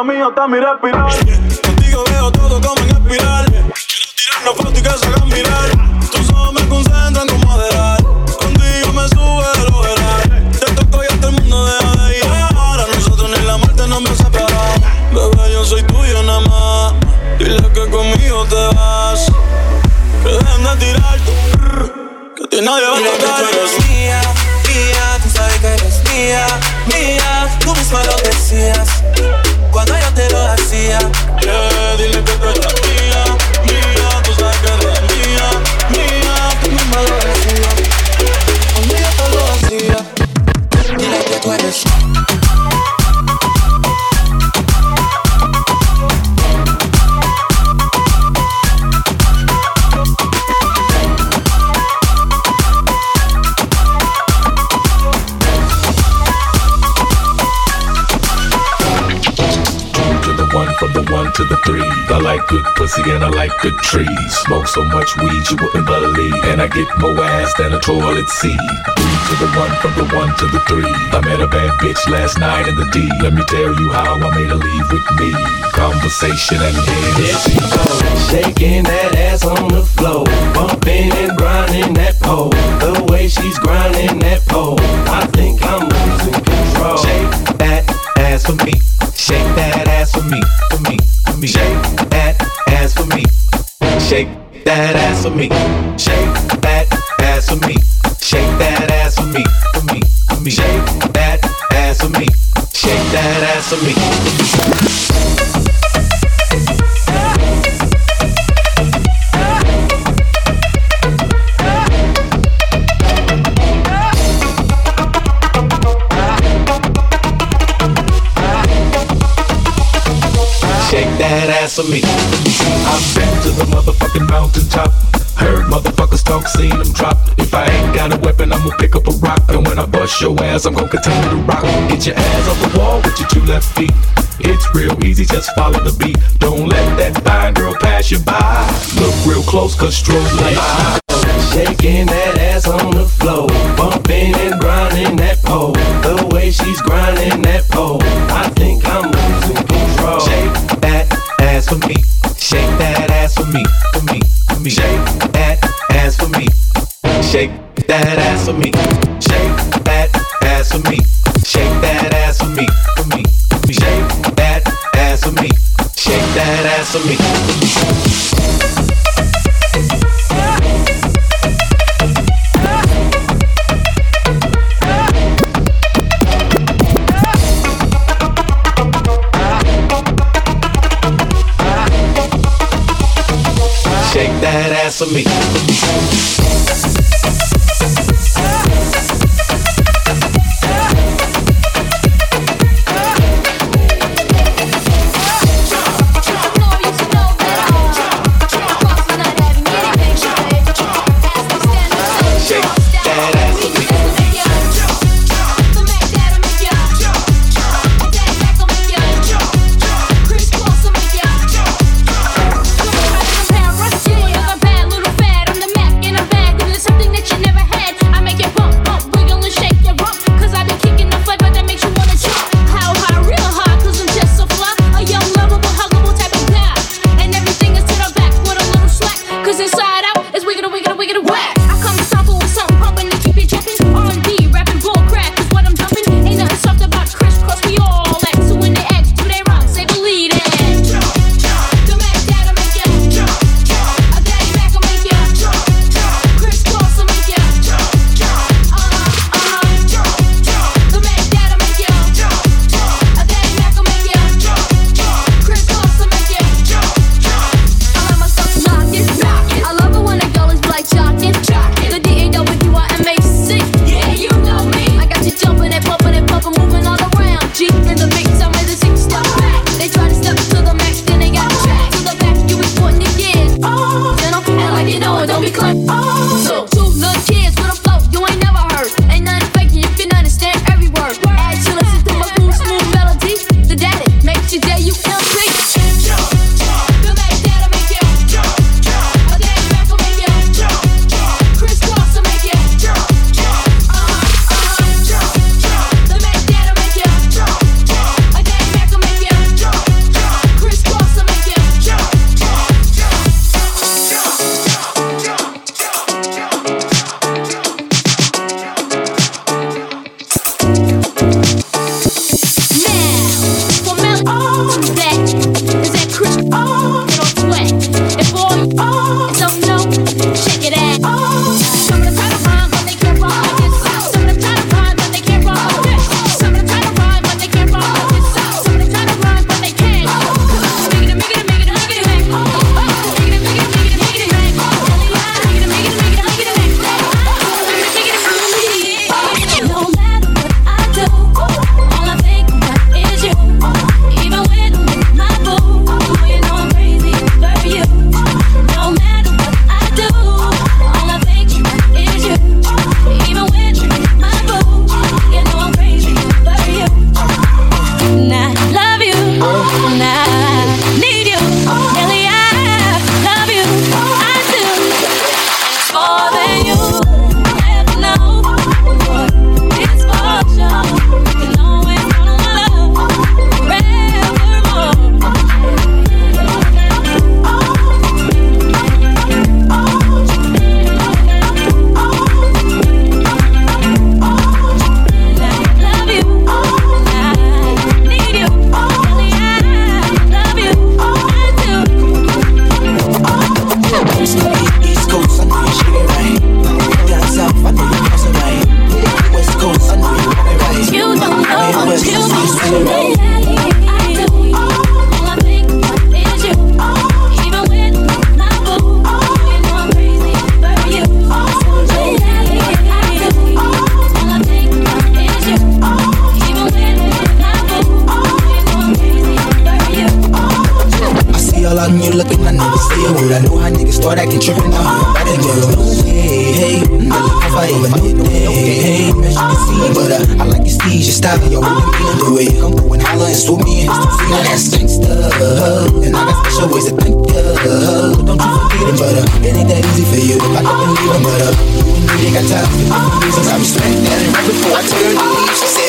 lo mío está mi respirar. Contigo veo todo como en espiral. Quiero tirarnos fotos y que se hagan mirar. Tus ojos me concentran como moderar. Contigo me sube lo veral. Te toco y hasta el mundo deja de ir. Ahora nosotros ni la muerte nos me separa. Bebé, yo soy tuyo nada más. Dile que conmigo te vas. Que dejen de tirar Que tiene nadie va a tocar. I like good trees. Smoke so much weed you wouldn't believe. And I get more ass than a toilet seat. Three to the one, from the one to the three. I met a bad bitch last night in the D. Let me tell you how I made her leave with me. Conversation and There she goes, shaking that ass on the floor. Bumping and grinding that pole. The way she's grinding that pole. I think I'm losing control. Shake that ass for me. Shake that ass for me, for me for me. Shake that. Shake that ass for me. Shake that ass for me. Shake that ass for me. For me. For me. Shake that ass for me. Shake that ass for me. Shake that ass for me. I'ma pick up a rock. And when I bust your ass, I'm gonna continue to rock. Get your ass off the wall with your two left feet. It's real easy, just follow the beat. Don't let that fine girl pass you by. Look real close, cause strobe light. Shaking that ass on the floor, bumping and grinding that pole. The way she's grinding that pole, I think I'm losing control. Shake that ass for me. Knew that. Hey, as you can see, but uh, I like your steez, your style, your way you do it. Come through and holler and swoop me in. Now that's gangsta, and I got special ways to thank you. Don't you forget it, but uh, it ain't that easy for you. If I can believe it, but uh, you ain't got time for different reasons. I respect that, and right before I turned to leave,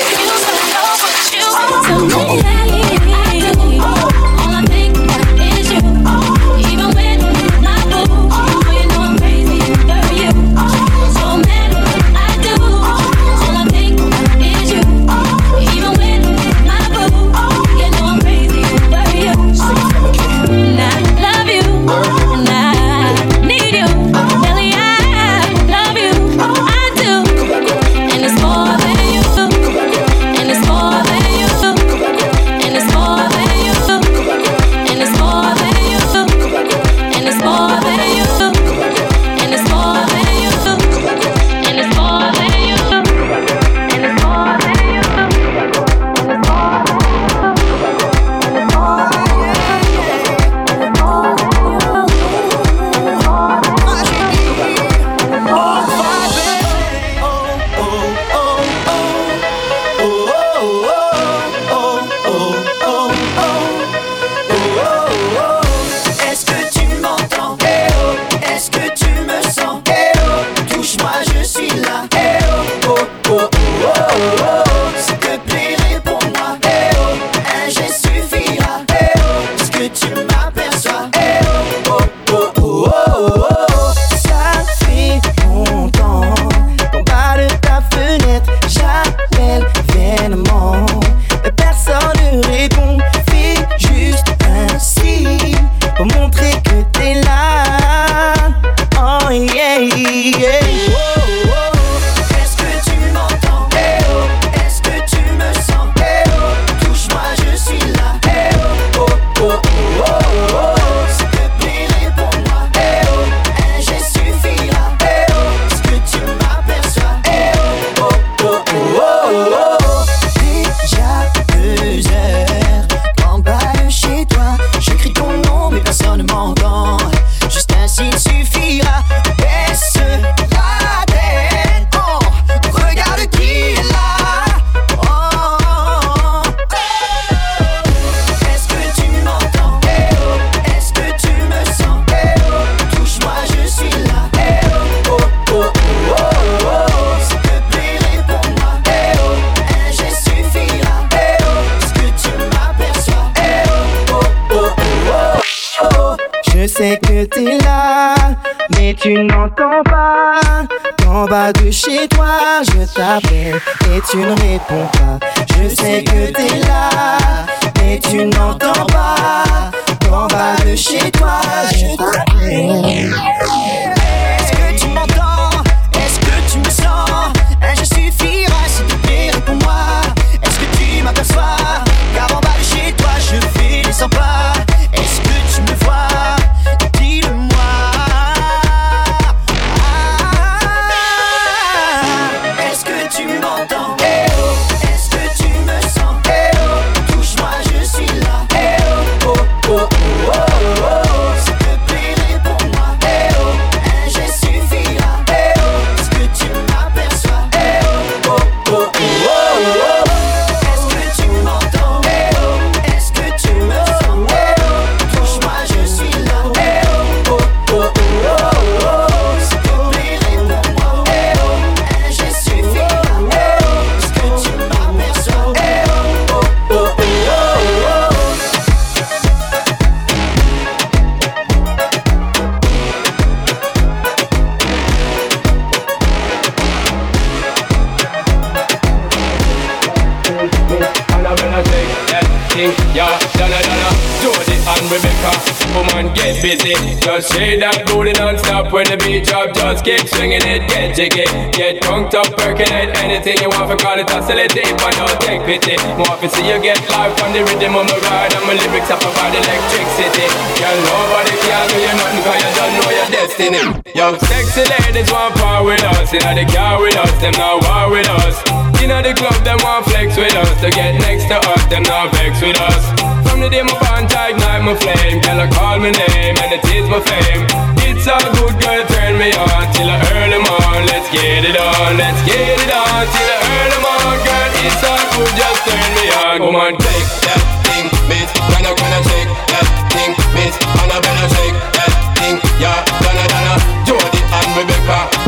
swinging it, get jiggy. Get drunk, up, percolate anything you want, for call it deep. I don't take pity. More to see you get live on the rhythm of my ride, and my lyrics up about electricity. Girl, nobody can do you nothing, cause you don't know your destiny. Yo, sexy ladies want power with us, you know they car with us, them not war with us club, them want flex with us. To get next to us, them not vex with us. From the day my bond ignite my flame, girl I call my name and it is my fame. It's a good girl, turn me on till the early morn. Let's get it on, let's get it on till the early morn, girl. It's all good, just turn me on. Come on, take that thing, miss. Gonna gonna take that thing, miss. Gonna better shake that thing, yeah. Gonna gonna Jody and Rebecca,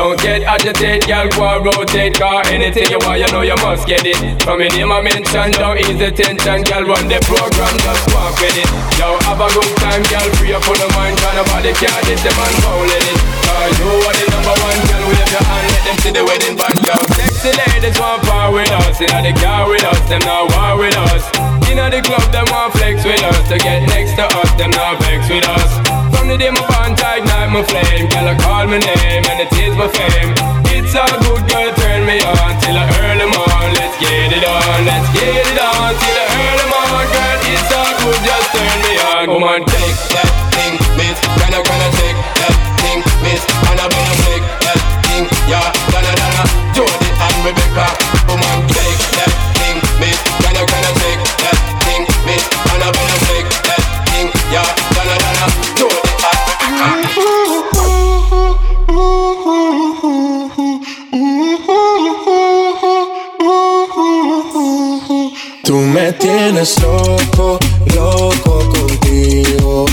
Don't get agitated, girl, go rotate. Car anything you want, you know you must get it. From your name I mention, don't ease the tension, girl, run the program, just walk with it. Yo, have a good time, girl, free up on the mind, try nobody can't hit the man, bowling it. Cause you are the number one, girl, wave your hand, let them see the wedding band, yo. Sexy ladies want power with us, in the car with us, them not war with us. In the club, them want flex with us, to get next to us, them not vex with us. From the day my bond ignite my flame, girl, I call my name, and it is my fame. It's a good girl, turn me on till the early morn. Let's get it on, let's get it on till the early morn, girl. It's a good, just turn me on. Come on, take that thing, miss. Gonna gonna take that thing, miss. Gonna gonna take that thing, yeah. Gonna gonna Jody and Rebecca. Come on, take that tienes loco, loco contigo.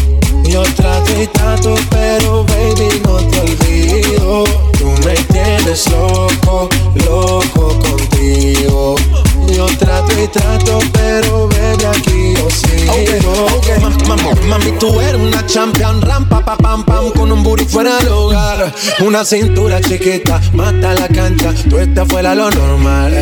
Yo trato y trato, pero baby no te olvido. Tú me tienes loco, loco contigo. Yo trato y trato, pero baby aquí yo sigo. Mami, tú eres una champion, rampa, pa, pam, pam, con un booty fuera del hogar. Una cintura chiquita, mata la cancha, tú estás fuera lo normal.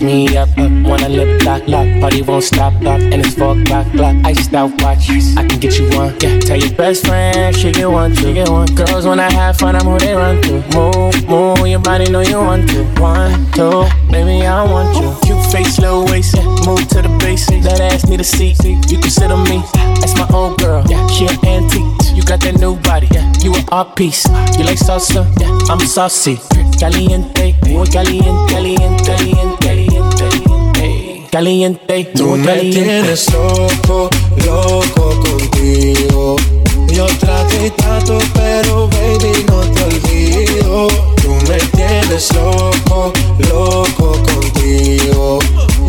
Me up, up. Wanna lip lock, lock. Party won't stop, lock. And it's four o'clock, clock. Iced out watch. I can get you one. Yeah, tell your best friend she get one, she get one. Girls when I have fun, I'm who they run to. Move, move, your body know you want to. One, two, baby I want you. Cute face, low waist, yeah. Move to the basics. That ass need a seat. You can sit on me. That's my old girl. Yeah, she an antique. You got that new body. Yeah, you an art piece. You like salsa? Yeah, I'm saucy. Caliente, muy caliente, caliente, caliente, caliente, caliente, Tú muy me caliente. tienes loco, loco contigo. Yo trato y trato, pero baby no te olvido. Tú me tienes loco, loco contigo.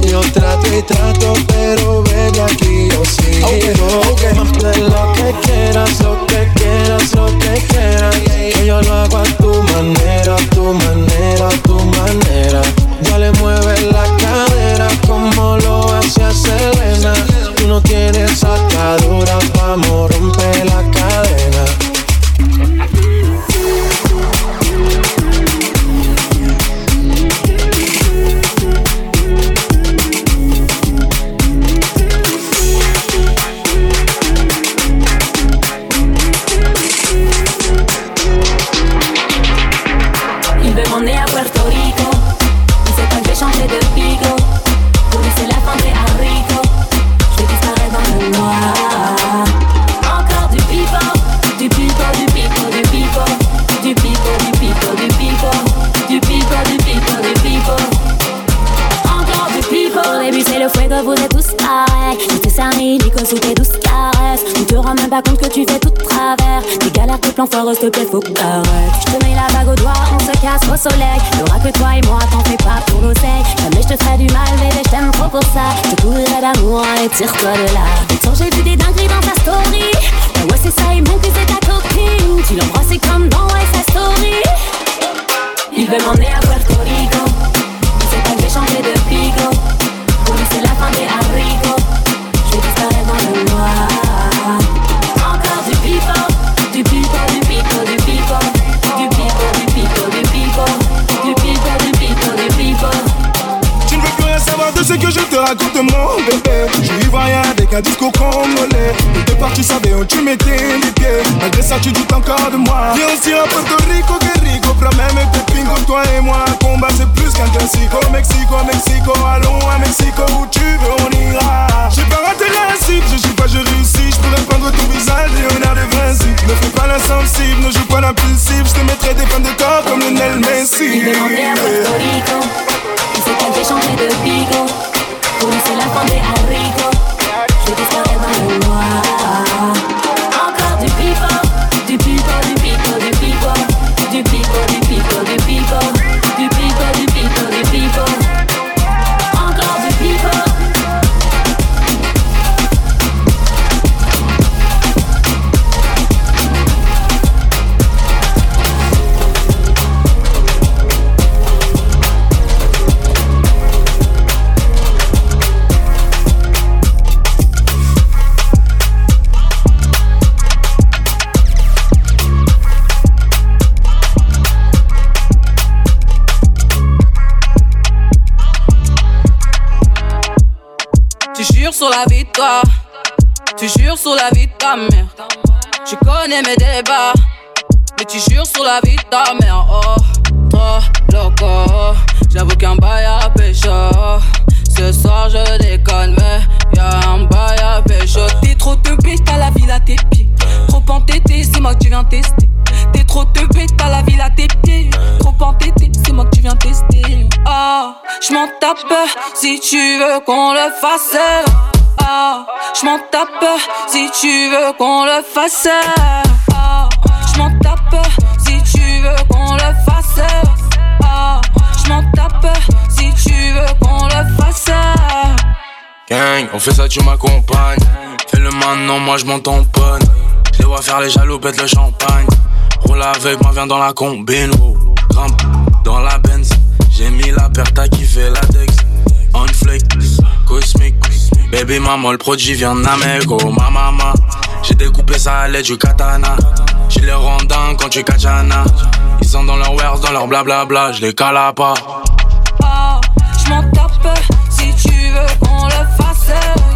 Yo trato y trato, pero baby aquí yo sigo. De lo que quieras, lo que quieras, lo que quieras. Que yo lo hago a tu manera, a tu manera, a tu manera. Ya le mueves la cadera como lo hacía Selena. Tú no tienes atadura, vamos, rompe la soleil. Que toi et moi, t'en fais pas pour l'oseille. Jamais je te ferai du mal, bébé, je t'aime trop pour ça. Te couvrirai d'amour et tire-toi de là. Tant j'ai vu des dingueries dans ta story. Ben ouais, c'est ça, et même cul, c'est ta copine. Tu l'embrasses comme dans sa story. Ils veulent m'emmener à Puerto Rico. C'est pas que de pico. Pour lui, c'est la fin des abricots. c'est que je vais changer raconte mon bébé. Je suis ivoirien avec un discours congolais. De départ, tu savais où tu mettais les pieds. Malgré ça, tu doutes encore de moi. Viens aussi à Puerto Rico, que rico. Promets mes pépines comme toi et moi. Combat, c'est plus qu'un classique. Au Mexico, Mexico, allons à Mexico, où tu veux, on ira. J'ai pas raté la cible, je suis pas, je réussis. Je pourrais prendre ton visage, Léonard de Vinci. Ne fais pas l'insensible, ne joue pas l'impulsive. Je te mettrai des fins de corps comme Lionel Messi. Demandez à Puerto Rico, il changer de bigot. Una se la al rico. Yo tu jures sur la vie de ta mère. Je connais mes débats, mais tu jures sur la vie de ta mère. Oh, trop loco, j'avoue qu'un bail à pécho. Ce soir je déconne, mais y'a un bail à pécho. T'es trop teubé, t'as la ville à tes pieds. Trop entêté, c'est moi que tu viens tester. T'es trop teubé, t'as la ville à tes pieds. Trop entêté, c'est moi que tu viens. Ah, je m'en tape si tu veux qu'on le fasse. Ah, je m'en tape si tu veux qu'on le fasse. Ah, je m'en tape si tu veux qu'on le fasse. Ah, je m'en tape si tu veux qu'on le fasse. Gang, on fait ça, tu m'accompagnes. Fais le maintenant, moi je m'en tamponne. Je les vois faire les jaloux, pète le champagne. Roule avec moi, viens dans la combine. Dans la Benz. J'ai mis la paire, t'as kiffé la Dex. On flick, cosmique. Baby maman, le produit vient d'Amérique, oh ma maman. J'ai découpé ça à l'aide du katana. J'ai les rondins quand tu kachana. Ils sont dans leur wares, dans leur blablabla, je les cala pas. M'en tape si tu veux qu'on le fasse.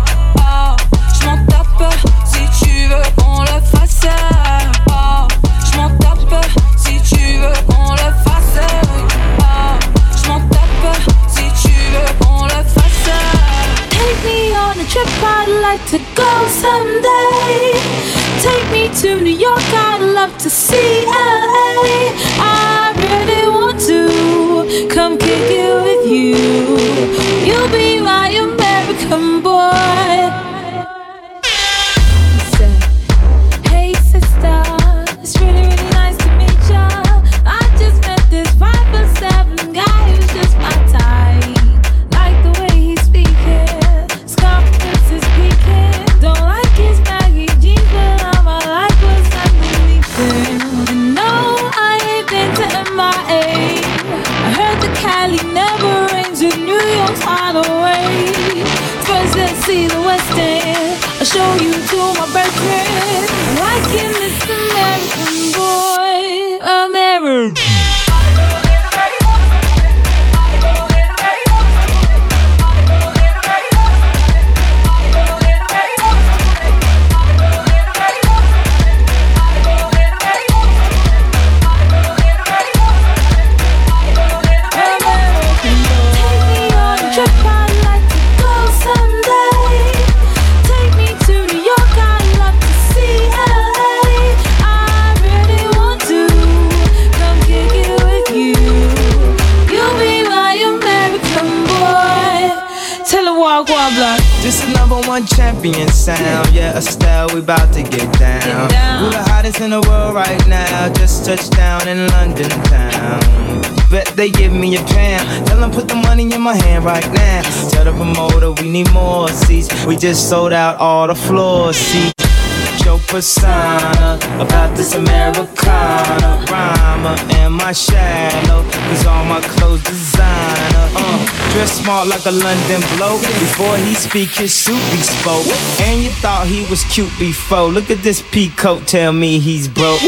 In my hand right now. Tell the promoter we need more seats. We just sold out all the floor seats. Your persona about this Americana rhymer and my shadow. Cause all my clothes designer. Uh, dress smart like a London bloke. Before he speak, his suit be spoke. And you thought he was cute before. Look at this peacoat, tell me he's broke.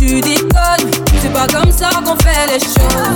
tu déconnes. C'est pas comme ça qu'on fait les choses.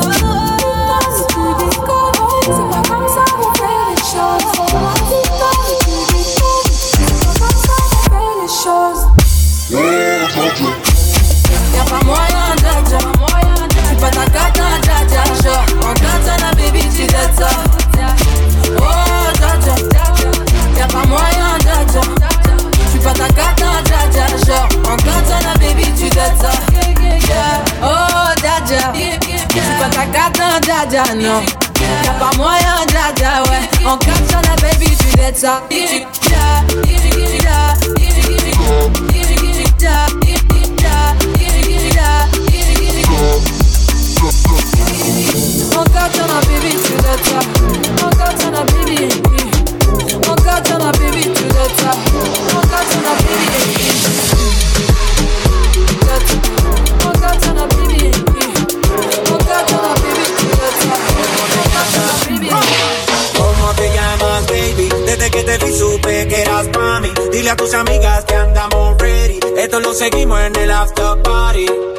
casa esto lo seguimos en el after party.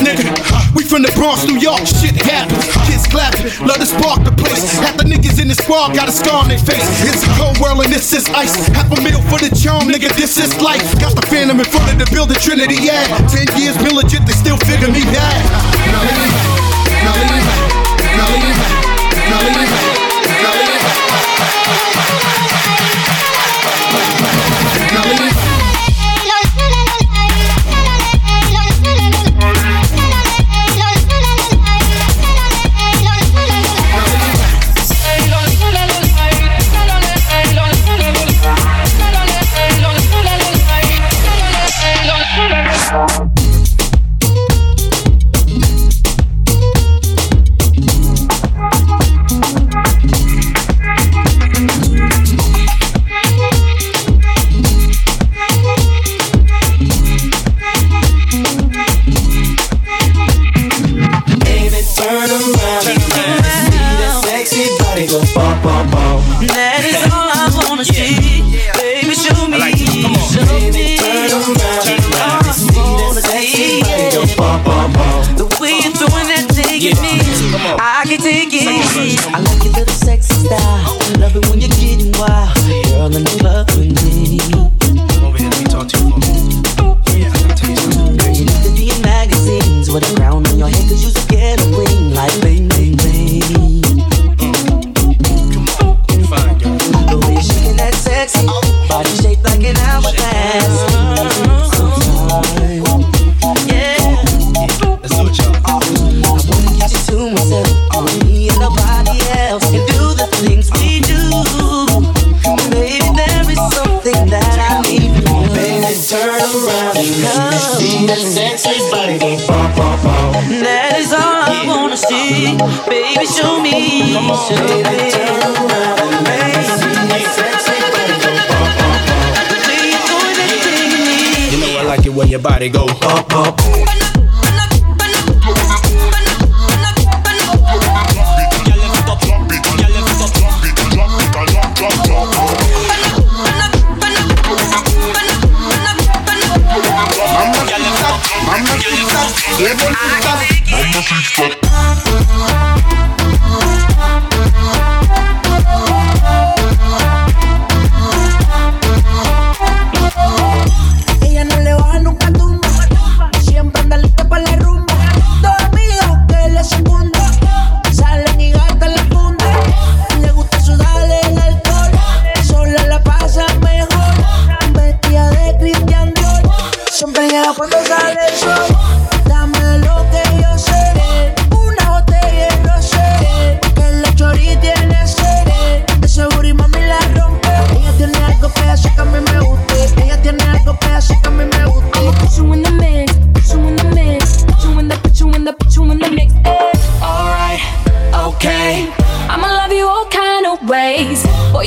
nigga. We from the Bronx, New York, shit happens. Kids clapping, love to spark the place. Half the niggas in this squad got a scar on their face. It's a cold world and this is ice. Half a meal for the charm, nigga, this is life. Got the phantom in front of the building, Trinity, yeah. Ten years been legit, they still figure me bad. Now leave, now leave, now leave, now leave.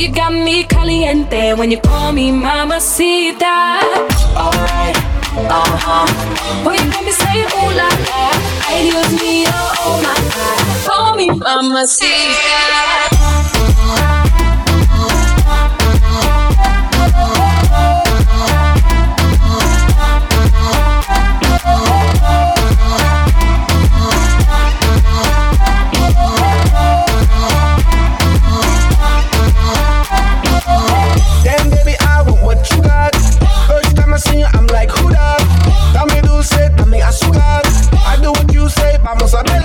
You got me caliente when you call me mamacita. Alright, uh huh. Boy, you got me saying ooh la la. Ay Dios mío, oh my God. Call me mamacita. cosas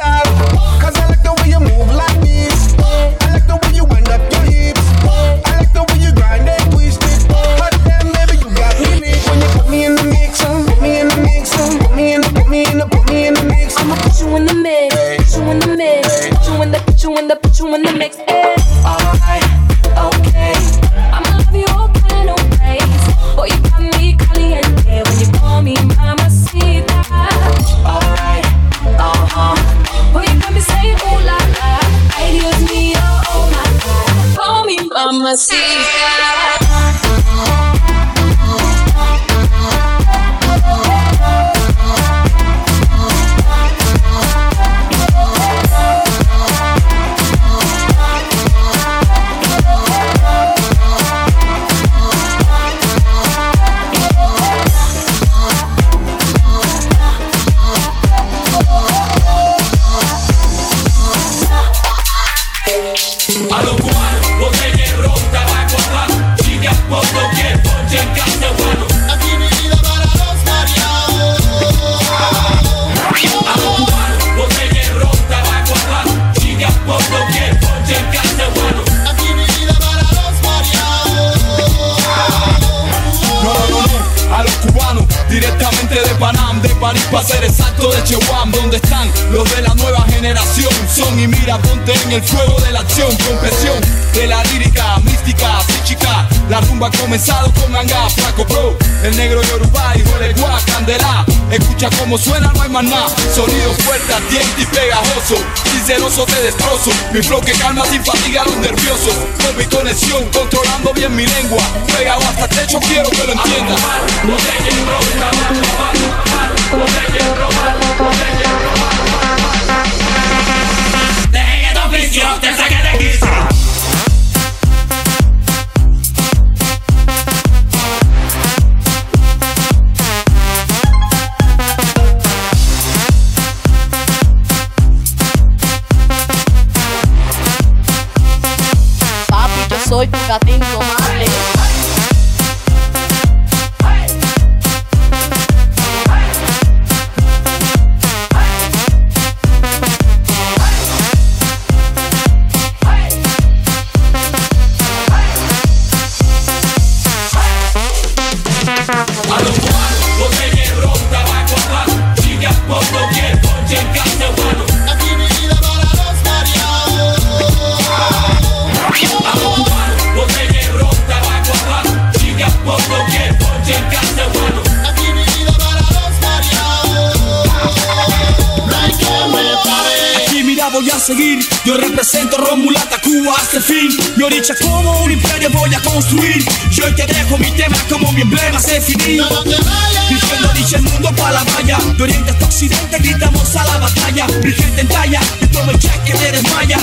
el fuego de la acción, confesión de la lírica, mística, psíquica. La rumba ha comenzado con Anga, Flaco Pro, el negro Yoruba y Guá, Candela. Escucha cómo suena, no hay más nada. Sonido fuerte, ardiente y pegajoso. Sinceroso te destrozo. Mi flow que calma sin fatiga a los nerviosos. Con mi conexión, controlando bien mi lengua. Pegado hasta el techo, quiero que lo entiendas. Saqué de quicio. voy a seguir. Yo represento Rómula Cuba hasta el fin. Mi oricha como un imperio voy a construir. Yo te dejo mi tema como mi emblema se finir. No, Diciendo el mundo pa' la valla. De oriente hasta occidente gritamos a la batalla. Mi gente en talla, y todo el que te desmaya.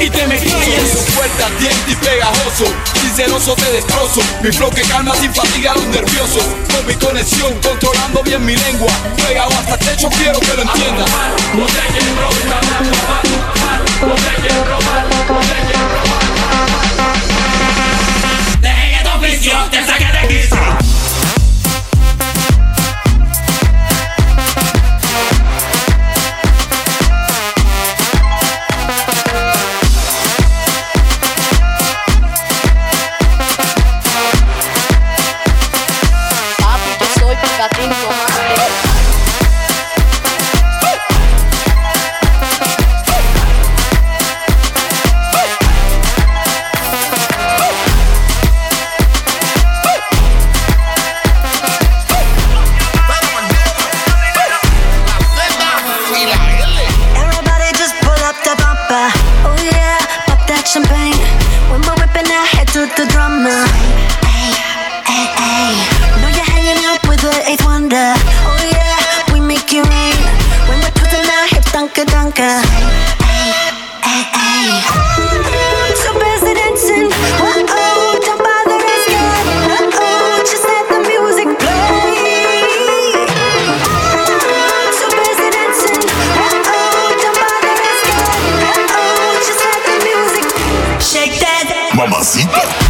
Y te me calles. Soy fuerte, diente y pegajoso. Sinceroso te destrozo. Mi flow que calma sin fatiga a los nerviosos. Con mi conexión, controlando bien mi lengua. Pegado hasta el techo, quiero que lo entiendas. Dejen esta oficio, te saqué de. Mamacita.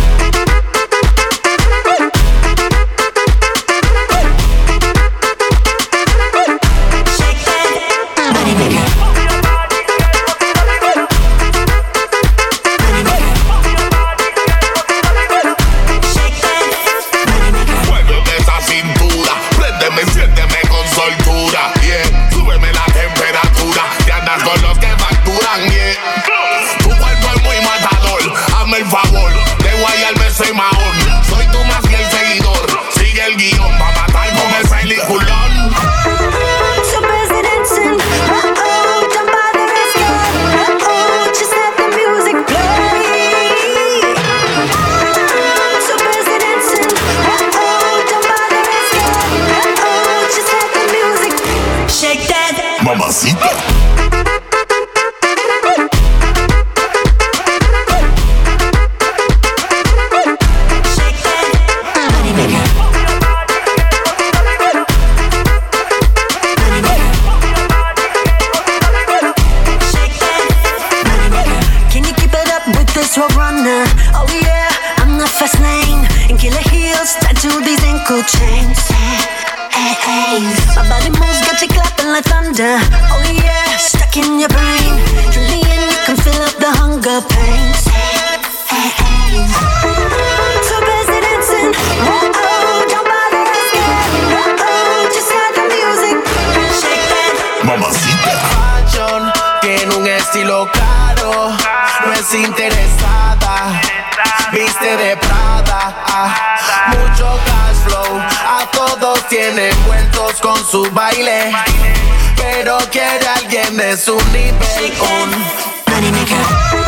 tiene envueltos con su baile. Pero quiere alguien de su nivel. Un money maker.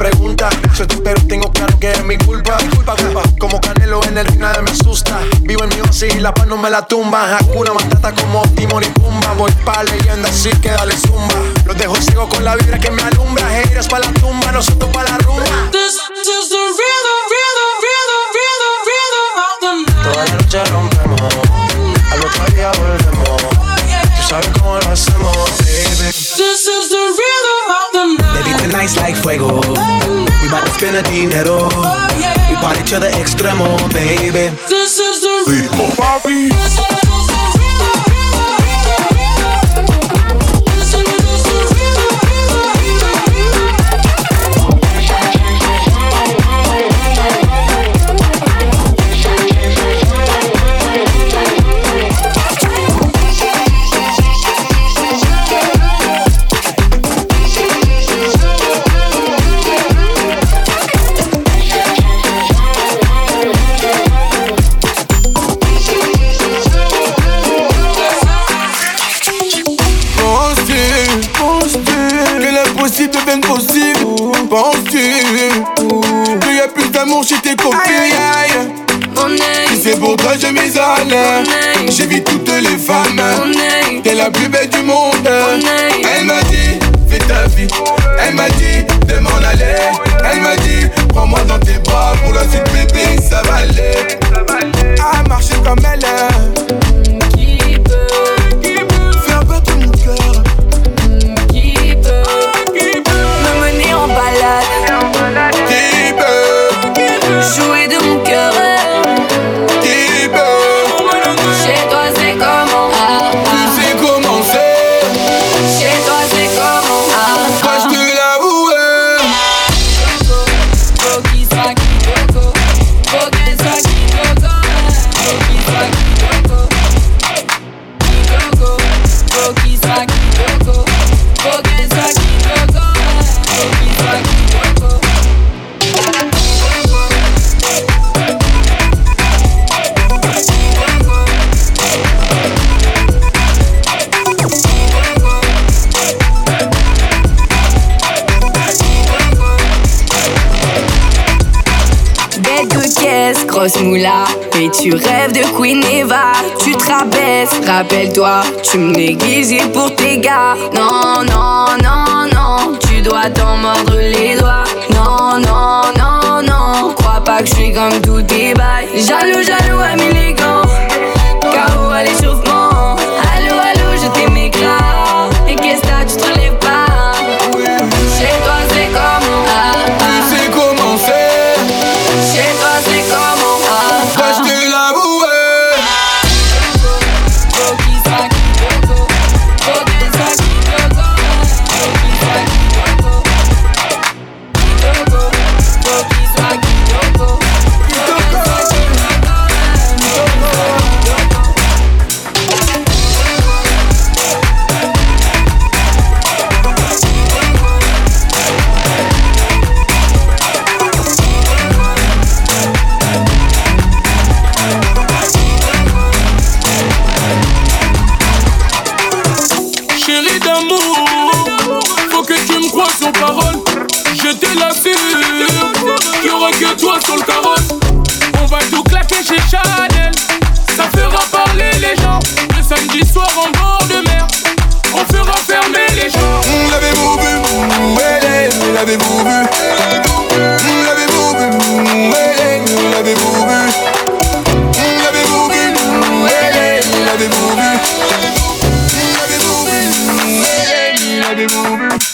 Pregunta. Soy tú, pero tengo claro que es mi culpa. Culpa, culpa. Como Canelo en el ring nada me asusta. Vivo en mi oasis y la paz no me la tumba. Hakuna Matata como Timon y Pumba. Voy pa' leyenda así que dale zumba. Los dejo ciego con la vibra que me alumbra. Haters pa' la tumba, nosotros pa' la rumba. This is the rhythm, rhythm, rhythm, rhythm, rhythm of the night. Toda la noche rompemos, al otro día volvemos. Tú sabes cómo lo hacemos, baby. This is the rhythm the night. Baby, tonight's like fuego. We bout to spend a dinero. We party to the extremo, baby. This is the Ritmo. Papi. Tu rêves de Queen Eva Tu te rappelle-toi Tu me négligeais pour tes gars. Non, non, non, non Tu dois t'en mordre les doigts. Non, non, non, non Crois pas que je suis comme tous tes bails. Jaloux, jaloux, ami les gants Chérie d'amour. Faut que tu me crois sur parole Je te l'assure Qu'il aura que toi sur le carrosse On va tout claquer chez Chanel. Ça fera parler les gens. Le samedi soir en bord de mer. On fera fermer les gens. L'avez-vous vu L'avez-vous vu L'avez-vous Ruby.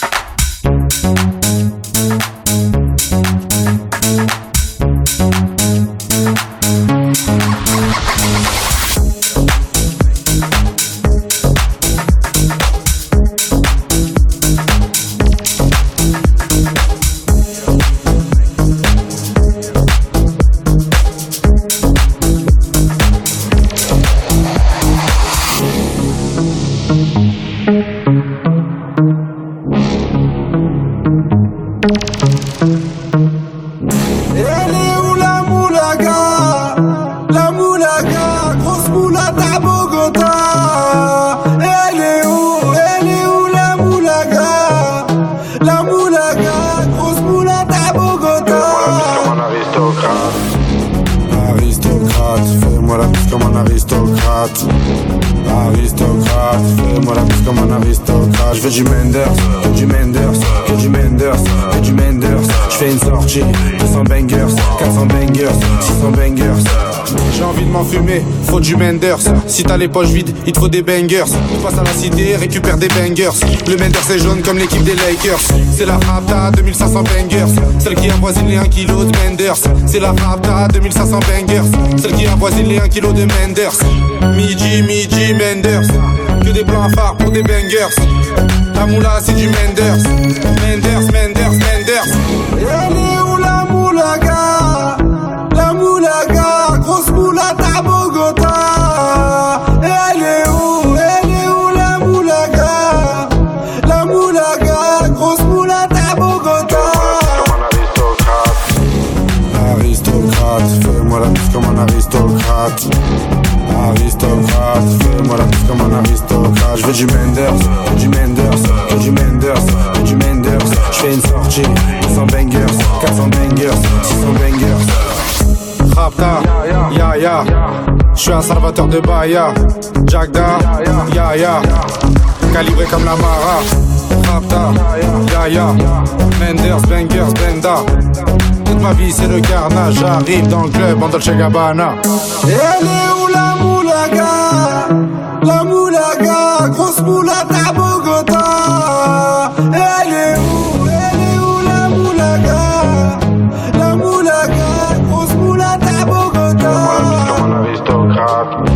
Les poches vides, il te faut des bangers. On passe à la cité, récupère des bangers. Le Menders est jaune comme l'équipe des Lakers. C'est la Rapta 2500 bangers. Celle qui avoisine les 1 kg de Menders. C'est la Rapta 2500 bangers. Celle qui avoisine les 1 kg de Menders. Midi, midi, Menders. Que des plans phares pour des bangers. La moula, c'est du Menders. Menders, Menders, Menders. Veux du Menders, du Menders, que du Menders, que du Menders. Je fais une sortie, 200 bangers, 400 bangers, 600 bangers. Rapta, ya ya. Je suis un salvateur de Bahia. Jagda, ya. Calibré comme la Mara. Rapta, ya. Menders, bangers, benda. Toute ma vie c'est le carnage. J'arrive dans le club en Dolce Gabbana. Elle est où la moulaga? La moulaga, moulade à Bogota. Elle est où Elle est où la moulaga? La moulaga, grosse moulade à Bogota. aristocrate.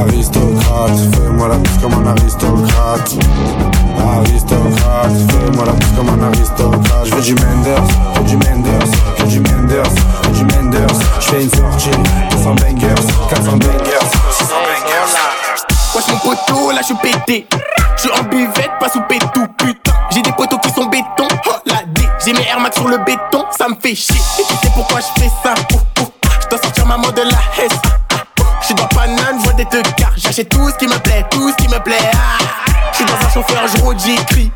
Aristocrate, fais-moi la bise comme un aristocrate. Aristocrate, fais-moi la bise comme un aristocrate. Je veux du Menders, que du Menders, que du Menders, que du Menders. Je fais une sortie, 200 bangers, 400 bangers, 600 bangers. Là je suis pété. Je suis en buvette, pas sous pétou, putain. J'ai des poteaux qui sont béton, oh la D. J'ai mes Air Max sur le béton, ça me fait chier. Et tu sais pourquoi je fais ça? Je dois sortir maman de la Hesse. Je suis dans Paname, je vois des deux cars. J'achète tout ce qui me plaît, tout ce qui me plaît. Ah. Je suis dans un chauffeur, je rôde, j'écris.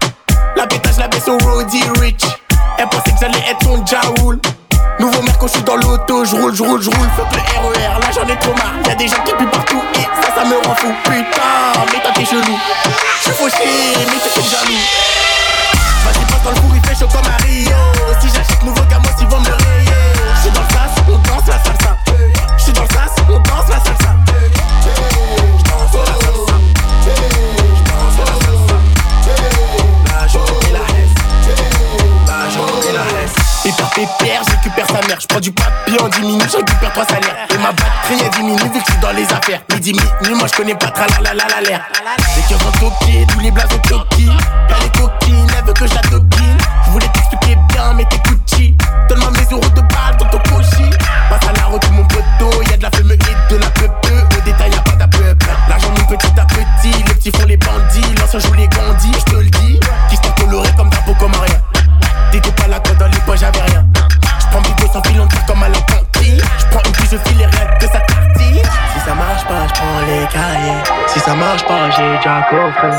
La pétage, la baisse au roadie rich. Elle pensait que j'allais être son jaoul. Nouveau quand je suis dans l'auto, je roule, je roule, je roule, RER, là j'en ai trop marre, y'a des gens qui puent partout et ça, ça me rend fou, putain, mais t'as tes chelou, je suis fauché, mais t'es jaloux. Vas-y, passe dans le four, mère. Je prends du papier en 10 minutes, je récupère trois salaires. Et ma batterie elle diminue vu que je dans les affaires. Midi, minuit, moi je connais pas la la la la l'air. Les cœurs sont toqués, tous les blasons toqués. Y'a les coquines, elle veut que je la. Je voulais t'expliquer bien, mais t'es Gucci. Donne-moi mes euros de balle dans ton cochi. Passe à la route, mon poteau. Y'a de la femme et de la peu peu. Au détail, y'a pas d'apeuple. L'argent, mon petit à petit. Les petits font les bandits. L'ancien joue les gandis, Si ça marche pas, j'ai déjà coffré.